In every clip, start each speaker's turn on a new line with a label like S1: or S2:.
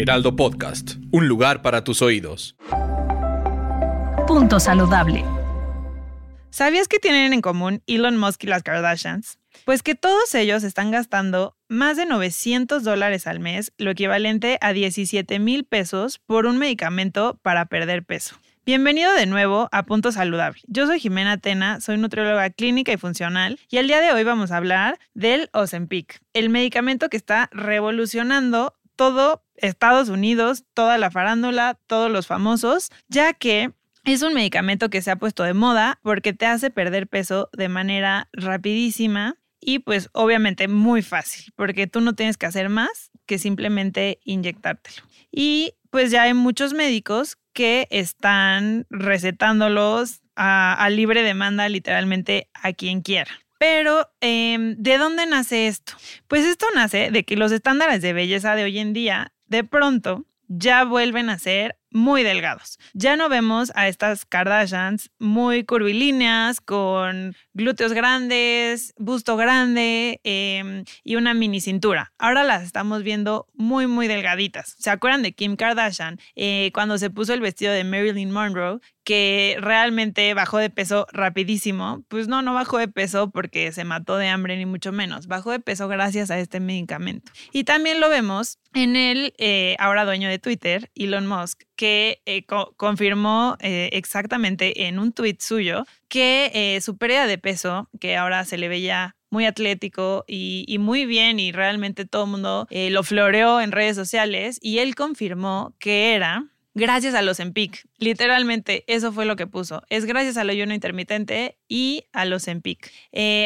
S1: Heraldo Podcast, un lugar para tus oídos.
S2: Punto saludable.
S3: ¿Sabías que tienen en común Elon Musk y las Kardashians? Pues que todos ellos están gastando más de 900 dólares al mes, lo equivalente a 17 mil pesos por un medicamento para perder peso. Bienvenido de nuevo a Punto Saludable. Yo soy Jimena Tena, soy nutrióloga clínica y funcional y el día de hoy vamos a hablar del Ozempic, el medicamento que está revolucionando todo Estados Unidos, toda la farándula, todos los famosos, ya que es un medicamento que se ha puesto de moda porque te hace perder peso de manera rapidísima y pues obviamente muy fácil, porque tú no tienes que hacer más que simplemente inyectártelo. Y pues ya hay muchos médicos que están recetándolos a, libre demanda literalmente a quien quiera. Pero, em, ¿de dónde nace esto? Pues esto nace de que los estándares de belleza de hoy en día, de pronto, ya vuelven a ser muy delgados. Ya no vemos a estas Kardashians muy curvilíneas, con glúteos grandes, busto grande em, y una mini cintura. Ahora las estamos viendo muy, muy delgaditas. ¿Se acuerdan de Kim Kardashian eh, cuando se puso el vestido de Marilyn Monroe? que realmente bajó de peso rapidísimo, pues no, no bajó de peso porque se mató de hambre ni mucho menos, bajó de peso gracias a este medicamento. Y también lo vemos en el eh, ahora dueño de Twitter, Elon Musk, que eh, confirmó eh, exactamente en un tuit suyo que eh, su pérdida de peso, que ahora se le veía muy atlético y, muy bien y realmente todo el mundo lo floreó en redes sociales y él confirmó que era gracias a los EMPIC. Literalmente, eso fue lo que puso. Es gracias al ayuno intermitente y a los EMPIC.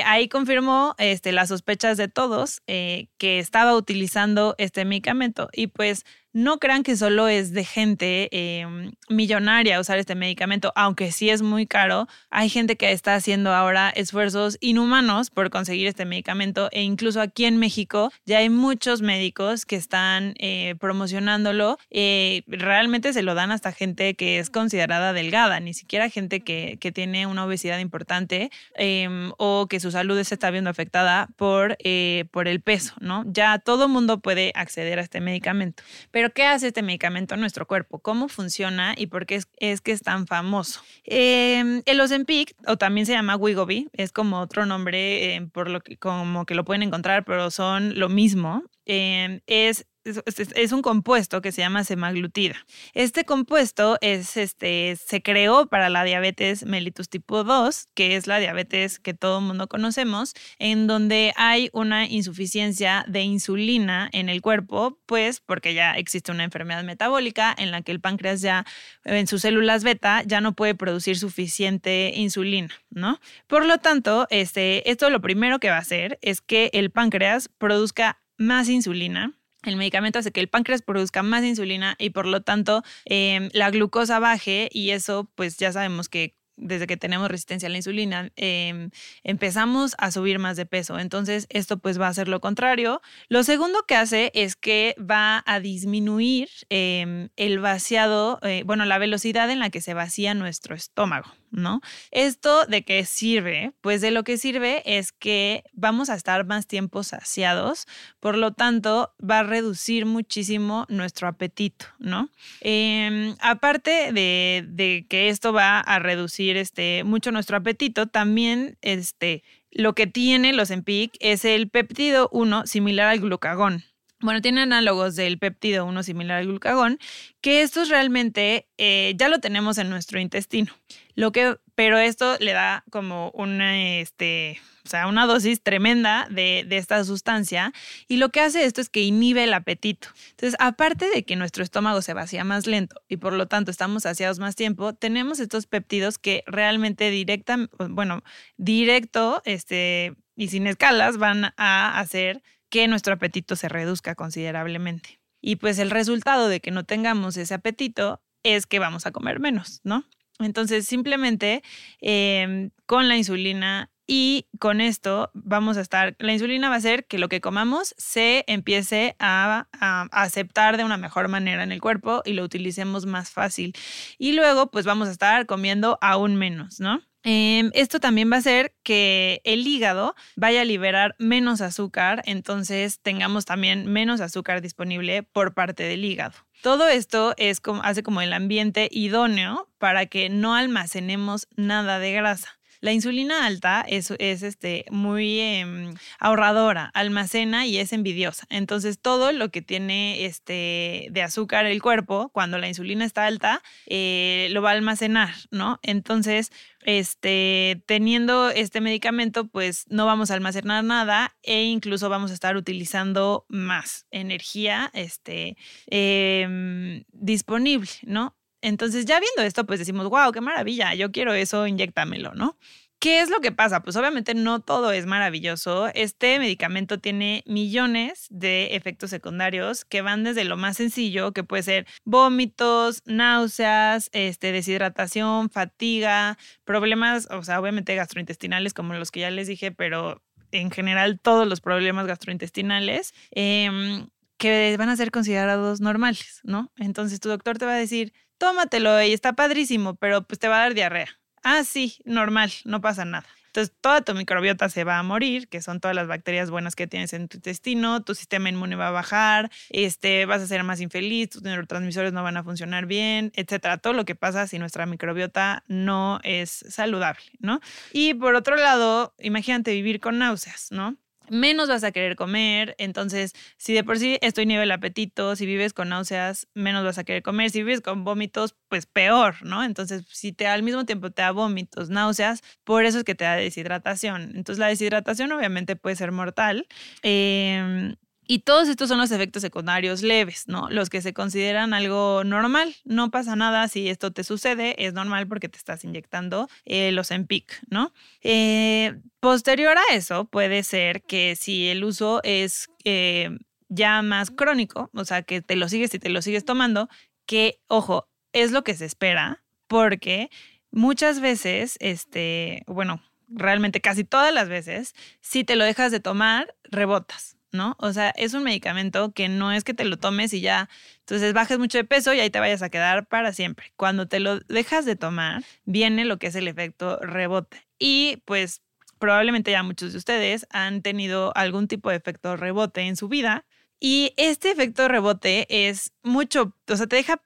S3: ahí confirmó este, las sospechas de todos que estaba utilizando este medicamento. Y pues no crean que solo es de gente em, millonaria usar este medicamento, aunque sí es muy caro. Hay gente que está haciendo ahora esfuerzos inhumanos por conseguir este medicamento e incluso aquí en México ya hay muchos médicos que están eh, promocionándolo. Eh, realmente se lo dan hasta gente que es considerada delgada, ni siquiera gente que, tiene una obesidad importante em, o que su salud se está viendo afectada por, eh, por el peso, ¿no? Ya todo mundo puede acceder a este medicamento. Pero pero ¿qué hace este medicamento en nuestro cuerpo? ¿Cómo funciona y por qué es, que es tan famoso? Eh, el Ozempic, o también se llama Wigobi, es como otro nombre eh, por lo que como que lo pueden encontrar, pero son lo mismo. Eh, es es, un compuesto que se llama semaglutida. Este compuesto es, este, se creó para la diabetes mellitus tipo 2, que es la diabetes que todo el mundo conocemos, en donde hay una insuficiencia de insulina en el cuerpo, pues porque ya existe una enfermedad metabólica en la que el páncreas ya, en sus células beta, ya no puede producir suficiente insulina, ¿no? Por lo tanto, este, esto lo primero que va a hacer es que el páncreas produzca más insulina, el medicamento hace que el páncreas produzca más insulina y por lo tanto em, la glucosa baje y eso pues ya sabemos que desde que tenemos resistencia a la insulina, em, empezamos a subir más de peso. Entonces, esto pues va a ser lo contrario. Lo segundo que hace es que va a disminuir em, el vaciado, eh, bueno, la velocidad en la que se vacía nuestro estómago. ¿No? Esto de qué sirve? Pues de lo que sirve es que vamos a estar más tiempo saciados, por lo tanto va a reducir muchísimo nuestro apetito, ¿no? Em, aparte de, que esto va a reducir este, mucho nuestro apetito, también este, lo que tiene los EMPIC es el péptido 1 similar al glucagón. Bueno, tiene análogos del péptido 1 similar al glucagón, que estos realmente eh, ya lo tenemos en nuestro intestino. Lo que, pero esto le da como una, este, o sea, una dosis tremenda de, de, esta sustancia y lo que hace esto es que inhibe el apetito. Entonces, aparte de que nuestro estómago se vacía más lento y por lo tanto estamos saciados más tiempo, tenemos estos péptidos que realmente directa, bueno, directo, este, y sin escalas van a hacer que nuestro apetito se reduzca considerablemente. Y pues el resultado de que no tengamos ese apetito es que vamos a comer menos, ¿no? Entonces, simplemente em, con la insulina y con esto vamos a estar, la insulina va a hacer que lo que comamos se empiece a, aceptar de una mejor manera en el cuerpo y lo utilicemos más fácil. Y luego pues vamos a estar comiendo aún menos, ¿no? Em, esto también va a hacer que el hígado vaya a liberar menos azúcar, entonces tengamos también menos azúcar disponible por parte del hígado. Todo esto es como, hace como el ambiente idóneo para que no almacenemos nada de grasa. La insulina alta es, es este, muy em, ahorradora, almacena y es envidiosa. Entonces, todo lo que tiene este, de azúcar el cuerpo, cuando la insulina está alta, eh, lo va a almacenar, ¿no? Entonces, este, teniendo este medicamento, pues no vamos a almacenar nada e incluso vamos a estar utilizando más energía este, em, disponible, ¿no? Entonces, ya viendo esto, pues decimos, wow, qué maravilla, yo quiero eso, inyectamelo, ¿no? ¿Qué es lo que pasa? Pues obviamente no todo es maravilloso. Este medicamento tiene millones de efectos secundarios que van desde lo más sencillo, que puede ser vómitos, náuseas, este, deshidratación, fatiga, problemas, o sea, obviamente gastrointestinales como los que ya les dije, pero en general todos los problemas gastrointestinales. Em, que van a ser considerados normales, ¿no? Entonces tu doctor te va a decir, tómatelo y está padrísimo, pero pues te va a dar diarrea. Ah, sí, normal, no pasa nada. Entonces, toda tu microbiota se va a morir, que son todas las bacterias buenas que tienes en tu intestino, tu sistema inmune va a bajar, este, vas a ser más infeliz, tus neurotransmisores no van a funcionar bien, etcétera. Todo lo que pasa si nuestra microbiota no es saludable, ¿no? Y por otro lado, imagínate vivir con náuseas, ¿no? Menos vas a querer comer. Entonces, si de por sí estoy nivel apetito, si vives con náuseas, menos vas a querer comer. Si vives con vómitos, pues peor, ¿no? Entonces, si te al mismo tiempo te da vómitos, náuseas, por eso es que te da deshidratación. Entonces, la deshidratación obviamente puede ser mortal. Eh, y todos estos son los efectos secundarios leves, ¿no? Los que se consideran algo normal. No pasa nada si esto te sucede, es normal porque te estás inyectando eh, los EMPIC, ¿no? Eh, posterior a eso, puede ser que si el uso es eh, ya más crónico, o sea, que te lo sigues y te lo sigues tomando, que, ojo, es lo que se espera, porque muchas veces, este, bueno, realmente casi todas las veces, si te lo dejas de tomar, rebotas. ¿No? O sea, es un medicamento que no es que te lo tomes y ya, entonces bajes mucho de peso y ahí te vayas a quedar para siempre. Cuando te lo dejas de tomar, viene lo que es el efecto rebote. Y pues probablemente ya muchos de ustedes han tenido algún tipo de efecto rebote en su vida. Y este efecto rebote es mucho, o sea, te deja,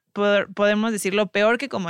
S3: podemos decirlo, peor que como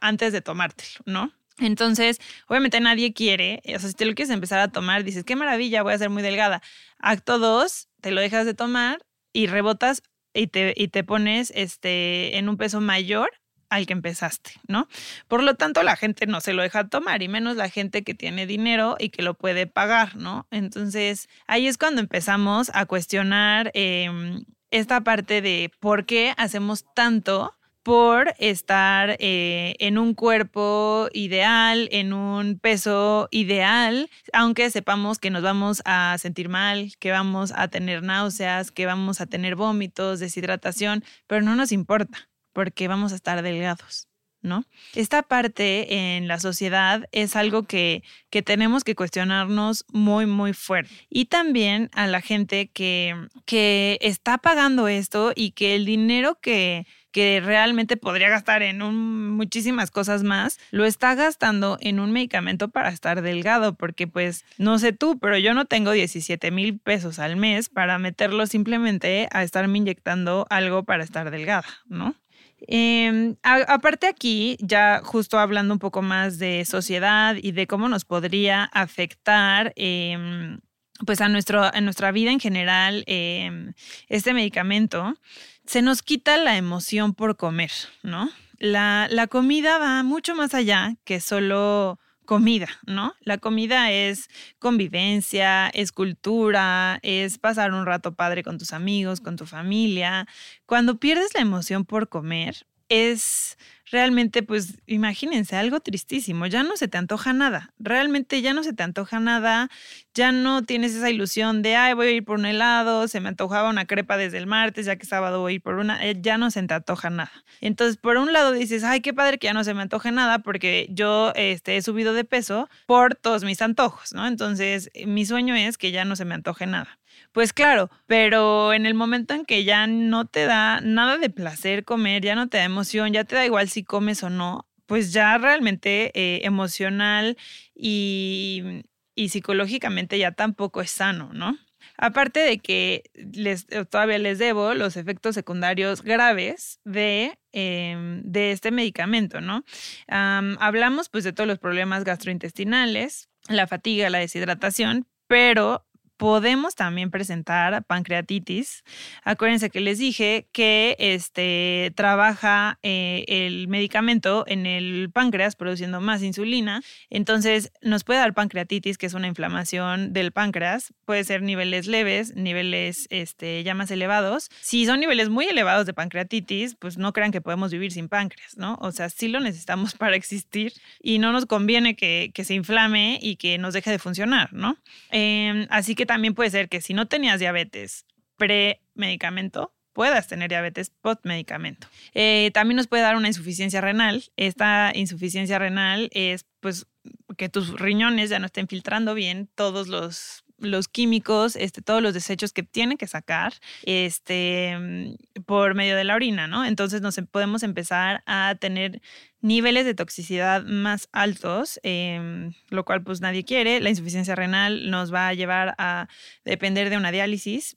S3: antes de tomártelo, ¿no? Entonces, obviamente nadie quiere, o sea, si te lo quieres empezar a tomar, dices, qué maravilla, voy a ser muy delgada. Acto 2, te lo dejas de tomar y rebotas y te, y te pones este, en un peso mayor al que empezaste, ¿no? Por lo tanto, la gente no se lo deja tomar, y menos la gente que tiene dinero y que lo puede pagar, ¿no? Entonces, ahí es cuando empezamos a cuestionar em, esta parte de por qué hacemos tanto por estar eh, en un cuerpo ideal, en un peso ideal, aunque sepamos que nos vamos a sentir mal, que vamos a tener náuseas, que vamos a tener vómitos, deshidratación, pero no nos importa porque vamos a estar delgados. ¿No? Esta parte en la sociedad es algo que, que, tenemos que cuestionarnos muy, muy fuerte. Y también a la gente que, que está pagando esto y que el dinero que, que realmente podría gastar en muchísimas cosas más, lo está gastando en un medicamento para estar delgado, porque pues no sé tú, pero yo no tengo 17 mil pesos al mes para meterlo simplemente a estarme inyectando algo para estar delgada, ¿no? Em, aparte aquí, ya justo hablando un poco más de sociedad y de cómo nos podría afectar em, pues a, nuestro, a nuestra vida en general em, este medicamento, se nos quita la emoción por comer, ¿no? La, la comida va mucho más allá que solo comida, ¿no? La comida es convivencia, es cultura, es pasar un rato padre con tus amigos, con tu familia. Cuando pierdes la emoción por comer, es realmente, pues imagínense, algo tristísimo, ya no se te antoja nada, realmente ya no se te antoja nada, ya no tienes esa ilusión de, ay, voy a ir por un helado, se me antojaba una crepa desde el martes, ya que sábado voy a ir por una, eh, ya no se te antoja nada. Entonces, por un lado dices, ay, qué padre que ya no se me antoje nada porque yo este, he subido de peso por todos mis antojos, ¿no? Entonces, mi sueño es que ya no se me antoje nada. Pues claro, pero en el momento en que ya no te da nada de placer comer, ya no te da emoción, ya te da igual si comes o no, pues ya realmente eh, emocional y, y psicológicamente ya tampoco es sano, ¿no? Aparte de que les, eh, todavía les debo los efectos secundarios graves de, em, de este medicamento, ¿no? hablamos pues de todos los problemas gastrointestinales, la fatiga, la deshidratación, pero podemos también presentar pancreatitis. Acuérdense que les dije que este, trabaja eh, el medicamento en el páncreas produciendo más insulina. Entonces nos puede dar pancreatitis, que es una inflamación del páncreas. Puede ser niveles leves, niveles este, ya más elevados. Si son niveles muy elevados de pancreatitis, pues no crean que podemos vivir sin páncreas, ¿no? O sea, sí lo necesitamos para existir y no nos conviene que, se inflame y que nos deje de funcionar, ¿no? Em, así que también puede ser que si no tenías diabetes pre-medicamento, puedas tener diabetes post-medicamento. Eh, también nos puede dar una insuficiencia renal. Esta insuficiencia renal es pues que tus riñones ya no estén filtrando bien todos los los químicos, este, todos los desechos que tienen que sacar este, mm, por medio de la orina, ¿no? Entonces nos em, podemos empezar a tener niveles de toxicidad más altos, em, lo cual pues nadie quiere. La insuficiencia renal nos va a llevar a depender de una diálisis.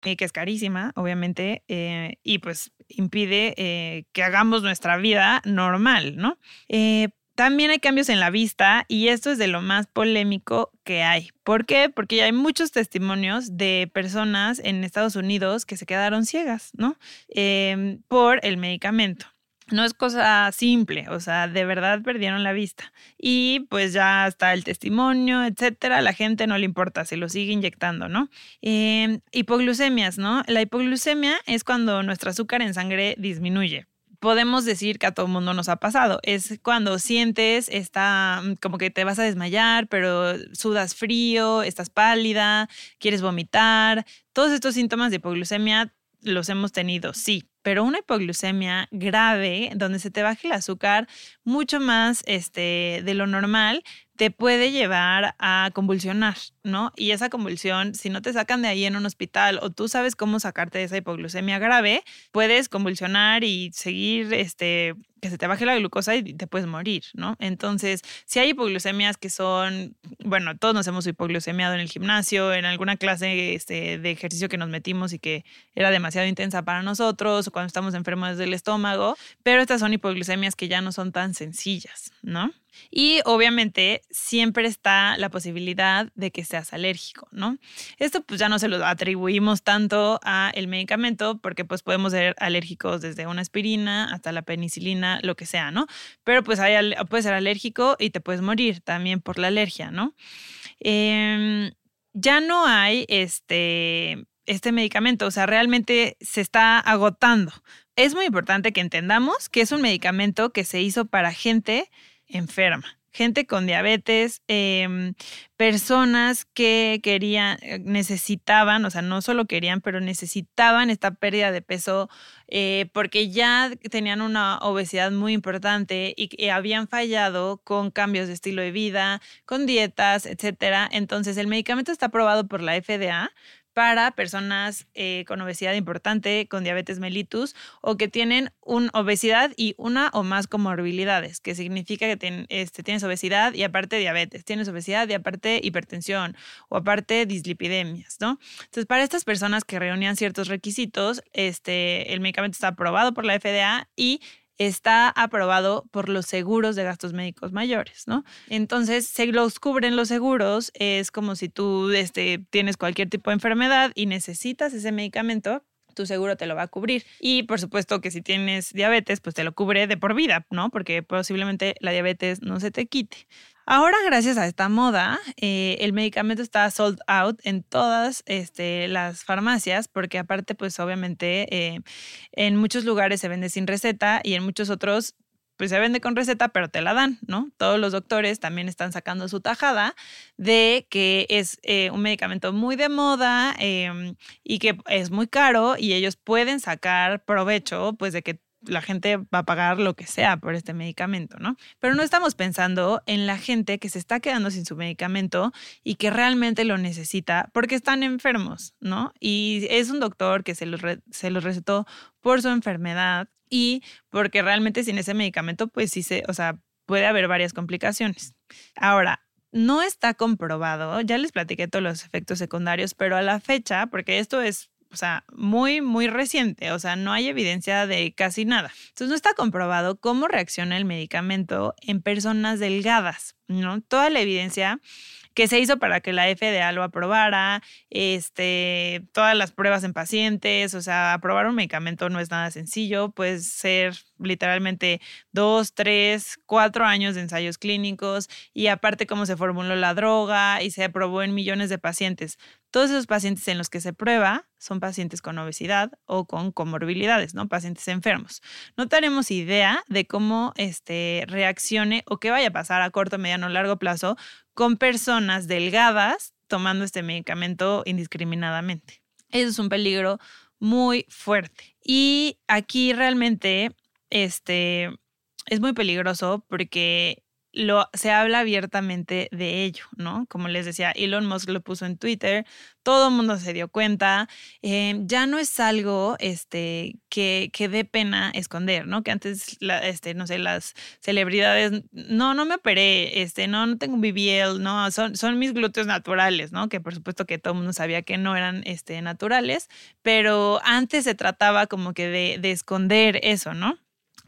S3: Que es carísima, obviamente, eh, y pues impide eh, que hagamos nuestra vida normal, ¿no? Eh, también hay cambios en la vista y esto es de lo más polémico que hay. ¿Por qué? Porque ya hay muchos testimonios de personas en Estados Unidos que se quedaron ciegas, ¿no? Em, por el medicamento. No es cosa simple, o sea, de verdad perdieron la vista. Y pues ya está el testimonio, etcétera. La gente no le importa, se lo sigue inyectando, ¿no? Em, hipoglucemias, ¿no? La hipoglucemia es cuando nuestro azúcar en sangre disminuye podemos decir que a todo mundo nos ha pasado. Es cuando sientes, está mm, como que te vas a desmayar, pero sudas frío, estás pálida, quieres vomitar. Todos estos síntomas de hipoglucemia los hemos tenido, sí, pero una hipoglucemia grave, donde se te baje el azúcar mucho más este, de lo normal, te puede llevar a convulsionar, ¿no? Y esa convulsión, si no te sacan de ahí en un hospital o tú sabes cómo sacarte de esa hipoglucemia grave, puedes convulsionar y seguir este, que se te baje la glucosa y te puedes morir, ¿no? Entonces, si hay hipoglucemias que son, bueno, todos nos hemos hipoglucemiado en el gimnasio, en alguna clase este, de ejercicio que nos metimos y que era demasiado intensa para nosotros, o cuando estamos enfermos del estómago, pero estas son hipoglucemias que ya no son tan sencillas, ¿no? Y obviamente siempre está la posibilidad de que seas alérgico, ¿no? Esto pues ya no se lo atribuimos tanto a el medicamento porque pues podemos ser alérgicos desde una aspirina hasta la penicilina, lo que sea, ¿no? Pero pues hay, puedes ser alérgico y te puedes morir también por la alergia, ¿no? Em, ya no hay este, este medicamento, o sea, realmente se está agotando. Es muy importante que entendamos que es un medicamento que se hizo para gente enferma. gente con diabetes, em, personas que querían, eh, necesitaban, o sea, no solo querían, pero necesitaban esta pérdida de peso eh, porque ya tenían una obesidad muy importante y, y habían fallado con cambios de estilo de vida, con dietas, etcétera. Entonces, el medicamento está aprobado por la FDA para personas eh, con obesidad importante, con diabetes mellitus o que tienen una obesidad y una o más comorbilidades, que significa que este, tienes obesidad y aparte diabetes, tienes obesidad y aparte hipertensión o aparte dislipidemias, ¿no? Entonces, para estas personas que reunían ciertos requisitos, este, el medicamento está aprobado por la FDA y está aprobado por los seguros de gastos médicos mayores, ¿no? Entonces, se los cubren los seguros, es como si tú este, tienes cualquier tipo de enfermedad y necesitas ese medicamento, tu seguro te lo va a cubrir. Y por supuesto que si tienes diabetes, pues te lo cubre de por vida, ¿no? Porque posiblemente la diabetes no se te quite. Ahora, gracias a esta moda, eh, el medicamento está sold out en todas este, las farmacias, porque aparte, pues obviamente eh, en muchos lugares se vende sin receta y en muchos otros pues se vende con receta, pero te la dan, ¿no? Todos los doctores también están sacando su tajada de que es eh, un medicamento muy de moda em, y que es muy caro y ellos pueden sacar provecho, pues, de que la gente va a pagar lo que sea por este medicamento, ¿no? Pero no estamos pensando en la gente que se está quedando sin su medicamento y que realmente lo necesita porque están enfermos, ¿no? Y es un doctor que se los, se los recetó por su enfermedad y porque realmente sin ese medicamento, pues sí se, o sea, puede haber varias complicaciones. Ahora, no está comprobado, ya les platiqué todos los efectos secundarios, pero a la fecha, porque esto es o sea, muy, muy reciente, o sea, no hay evidencia de casi nada. Entonces no está comprobado cómo reacciona el medicamento en personas delgadas, ¿no? Toda la evidencia que se hizo para que la FDA lo aprobara, este, todas las pruebas en pacientes, o sea, aprobar un medicamento no es nada sencillo, puede ser literalmente dos, tres, cuatro años de ensayos clínicos y aparte cómo se formuló la droga y se aprobó en millones de pacientes. Todos esos pacientes en los que se prueba son pacientes con obesidad o con comorbilidades, ¿no? Pacientes enfermos. No tenemos idea de cómo este, reaccione o qué vaya a pasar a corto, mediano o largo plazo con personas delgadas tomando este medicamento indiscriminadamente. Eso es un peligro muy fuerte. Y aquí realmente este, es muy peligroso porque lo, se habla abiertamente de ello, ¿no? Como les decía, Elon Musk lo puso en Twitter, todo el mundo se dio cuenta, eh, ya no es algo este, que, que dé pena esconder, ¿no? Que antes, este, no sé, las celebridades, no, no me operé, este, no, no tengo un BBL, no, son, son mis glúteos naturales, ¿no? Que por supuesto que todo el mundo sabía que no eran este, naturales, pero antes se trataba como que de, de esconder eso, ¿no?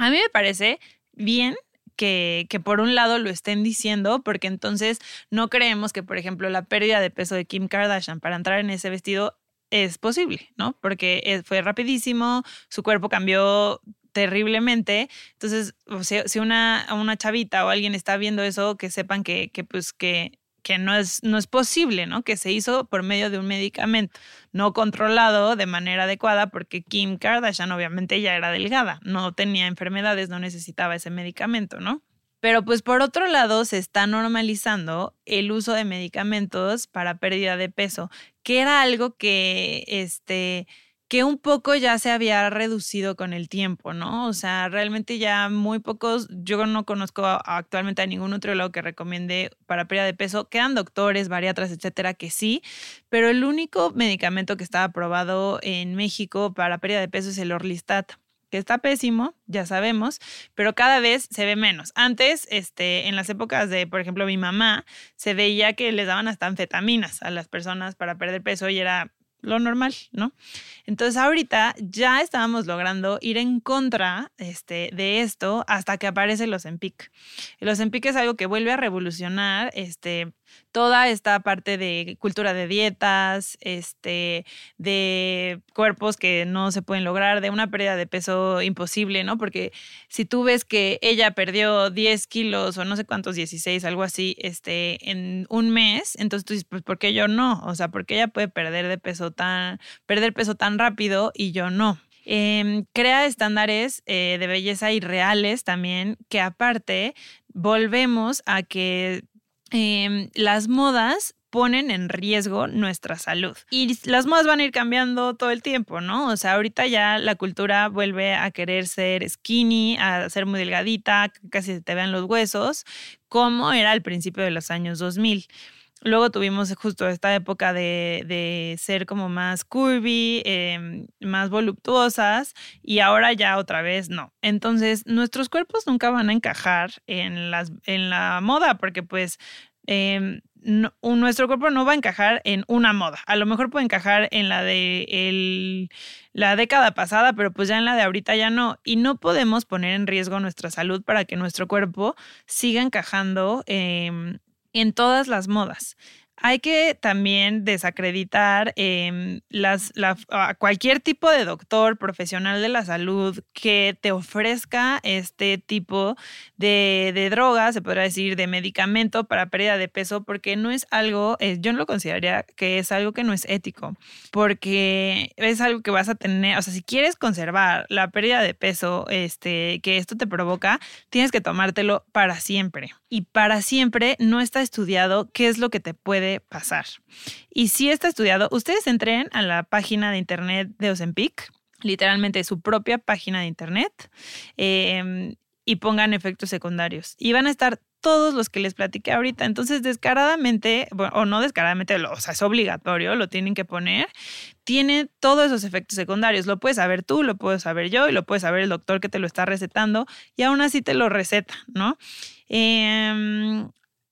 S3: A mí me parece bien que, que, por un lado lo estén diciendo, porque entonces no creemos que, por ejemplo, la pérdida de peso de Kim Kardashian para entrar en ese vestido es posible, ¿no? Porque fue rapidísimo, su cuerpo cambió terriblemente. Entonces, o sea, si una, una chavita o alguien está viendo eso, que sepan que, que pues que que no es, no es posible, ¿no? Que se hizo por medio de un medicamento no controlado de manera adecuada porque Kim Kardashian obviamente ya era delgada, no tenía enfermedades, no necesitaba ese medicamento, ¿no? Pero pues por otro lado se está normalizando el uso de medicamentos para pérdida de peso, que era algo que este que un poco ya se había reducido con el tiempo, ¿no? O sea, realmente ya muy pocos, yo no conozco actualmente a ningún nutriólogo que recomiende para pérdida de peso, quedan doctores, bariatras, etcétera, que sí, pero el único medicamento que está aprobado en México para pérdida de peso es el Orlistat que está pésimo, ya sabemos, pero cada vez se ve menos. Antes, este, en las épocas de, por ejemplo, mi mamá, se veía que les daban hasta anfetaminas a las personas para perder peso y era lo normal, ¿no? Entonces ahorita ya estábamos logrando ir en contra este, de esto hasta que aparece los Empic. Los Empic es algo que vuelve a revolucionar este, toda esta parte de cultura de dietas, este, de cuerpos que no se pueden lograr, de una pérdida de peso imposible, ¿no? Porque si tú ves que ella perdió 10 kilos o no sé cuántos, 16, algo así, este, en un mes, entonces tú dices, pues, ¿por qué yo no? O sea, ¿por qué ella puede perder de peso tan, perder peso tan rápido y yo no? Em, crea estándares eh, de belleza irreales también, que aparte volvemos a que em, las modas ponen en riesgo nuestra salud. Y las modas van a ir cambiando todo el tiempo, ¿no? O sea, ahorita ya la cultura vuelve a querer ser skinny, a ser muy delgadita, casi se te vean los huesos, como era al principio de los años 2000. Luego tuvimos justo esta época de, ser como más curvy, em, más voluptuosas y ahora ya otra vez no. Entonces nuestros cuerpos nunca van a encajar en, las, en la moda porque pues em, nuestro cuerpo no va a encajar en una moda. A lo mejor puede encajar en la de la década pasada, pero pues ya en la de ahorita ya no. Y no podemos poner en riesgo nuestra salud para que nuestro cuerpo siga encajando em, en todas las modas hay que también desacreditar em, las, a cualquier tipo de doctor profesional de la salud que te ofrezca este tipo de, de droga, se podrá decir, de medicamento para pérdida de peso, porque no es algo, eh, yo no lo consideraría que es algo que no es ético, porque es algo que vas a tener, o sea, si quieres conservar la pérdida de peso este, que esto te provoca, tienes que tomártelo para siempre. Y para siempre no está estudiado qué es lo que te puede pasar. Y si está estudiado, ustedes entren a la página de internet de Ozempic, literalmente su propia página de internet, em, y pongan efectos secundarios. Y van a estar todos los que les platiqué ahorita. Entonces, descaradamente, o no descaradamente, o sea, es obligatorio, lo tienen que poner. Tiene todos esos efectos secundarios. Lo puedes saber tú, lo puedo saber yo y lo puede saber el doctor que te lo está recetando y aún así te lo receta, ¿no? Eh,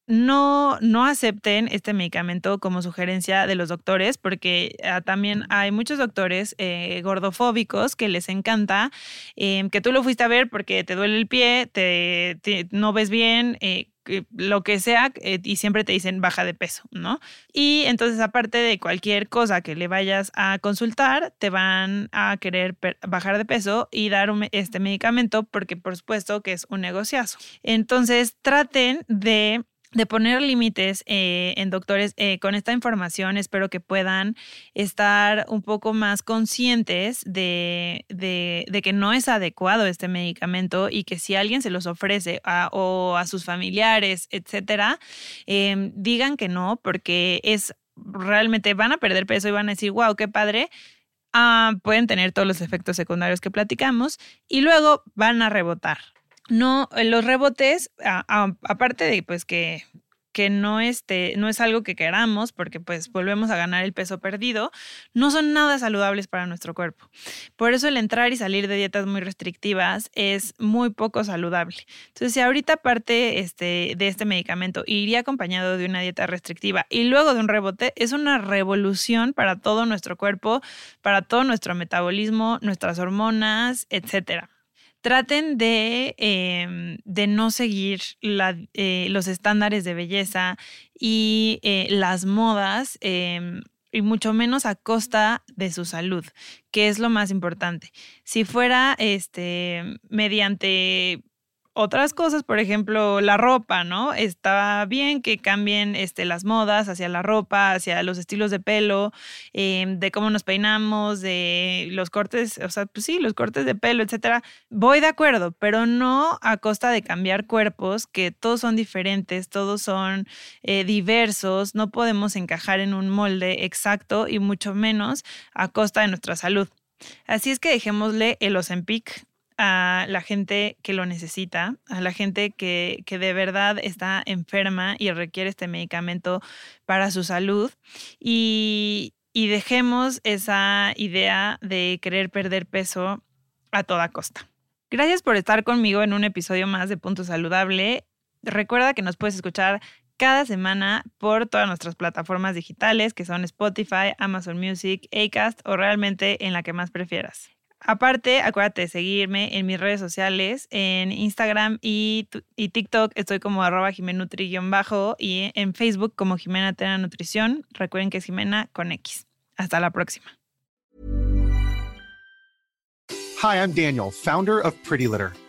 S3: no, no acepten este medicamento como sugerencia de los doctores, porque ah, también hay muchos doctores eh, gordofóbicos que les encanta em, que tú lo fuiste a ver porque te duele el pie, te, no ves bien, eh, lo que sea, eh, y siempre te dicen baja de peso, ¿no? Y entonces, aparte de cualquier cosa que le vayas a consultar, te van a querer bajar de peso y dar este medicamento porque, por supuesto, que es un negociazo. Entonces, traten de de poner límites eh, en doctores eh, con esta información espero que puedan estar un poco más conscientes de, que no es adecuado este medicamento y que si alguien se los ofrece a, o a sus familiares etcétera em, digan que no porque es realmente van a perder peso y van a decir wow qué padre ah, pueden tener todos los efectos secundarios que platicamos y luego van a rebotar no, eh, los rebotes, aparte de pues que, que no, este, no es algo que queramos, porque pues volvemos a ganar el peso perdido, no son nada saludables para nuestro cuerpo. Por eso el entrar y salir de dietas muy restrictivas es muy poco saludable. Entonces, si ahorita parte este, de este medicamento iría acompañado de una dieta restrictiva y luego de un rebote, es una revolución para todo nuestro cuerpo, para todo nuestro metabolismo, nuestras hormonas, etcétera traten de, em, de no seguir eh, los estándares de belleza y eh, las modas. Em, y mucho menos a costa de su salud, que es lo más importante. Si fuera este mediante otras cosas, por ejemplo, la ropa, ¿no? Está bien que cambien este, las modas hacia la ropa, hacia los estilos de pelo, em, de cómo nos peinamos, de los cortes, o sea, pues sí, los cortes de pelo, etcétera. Voy de acuerdo, pero no a costa de cambiar cuerpos, que todos son diferentes, todos son eh, diversos, no podemos encajar en un molde exacto y mucho menos a costa de nuestra salud. Así es que dejémosle el Ozempic a la gente que lo necesita, a la gente que, de verdad está enferma y requiere este medicamento para su salud y, y dejemos esa idea de querer perder peso a toda costa. Gracias por estar conmigo en un episodio más de Punto Saludable. Recuerda que nos puedes escuchar cada semana por todas nuestras plataformas digitales que son Spotify, Amazon Music, Acast o realmente en la que más prefieras. Aparte, acuérdate de seguirme en mis redes sociales, en Instagram y, TikTok estoy como arroba jimenutri-bajo y en Facebook como Jimena Tena Nutrición. Recuerden que es Jimena con X. Hasta la próxima.
S4: Hi, I'm Daniel, founder of Pretty Litter.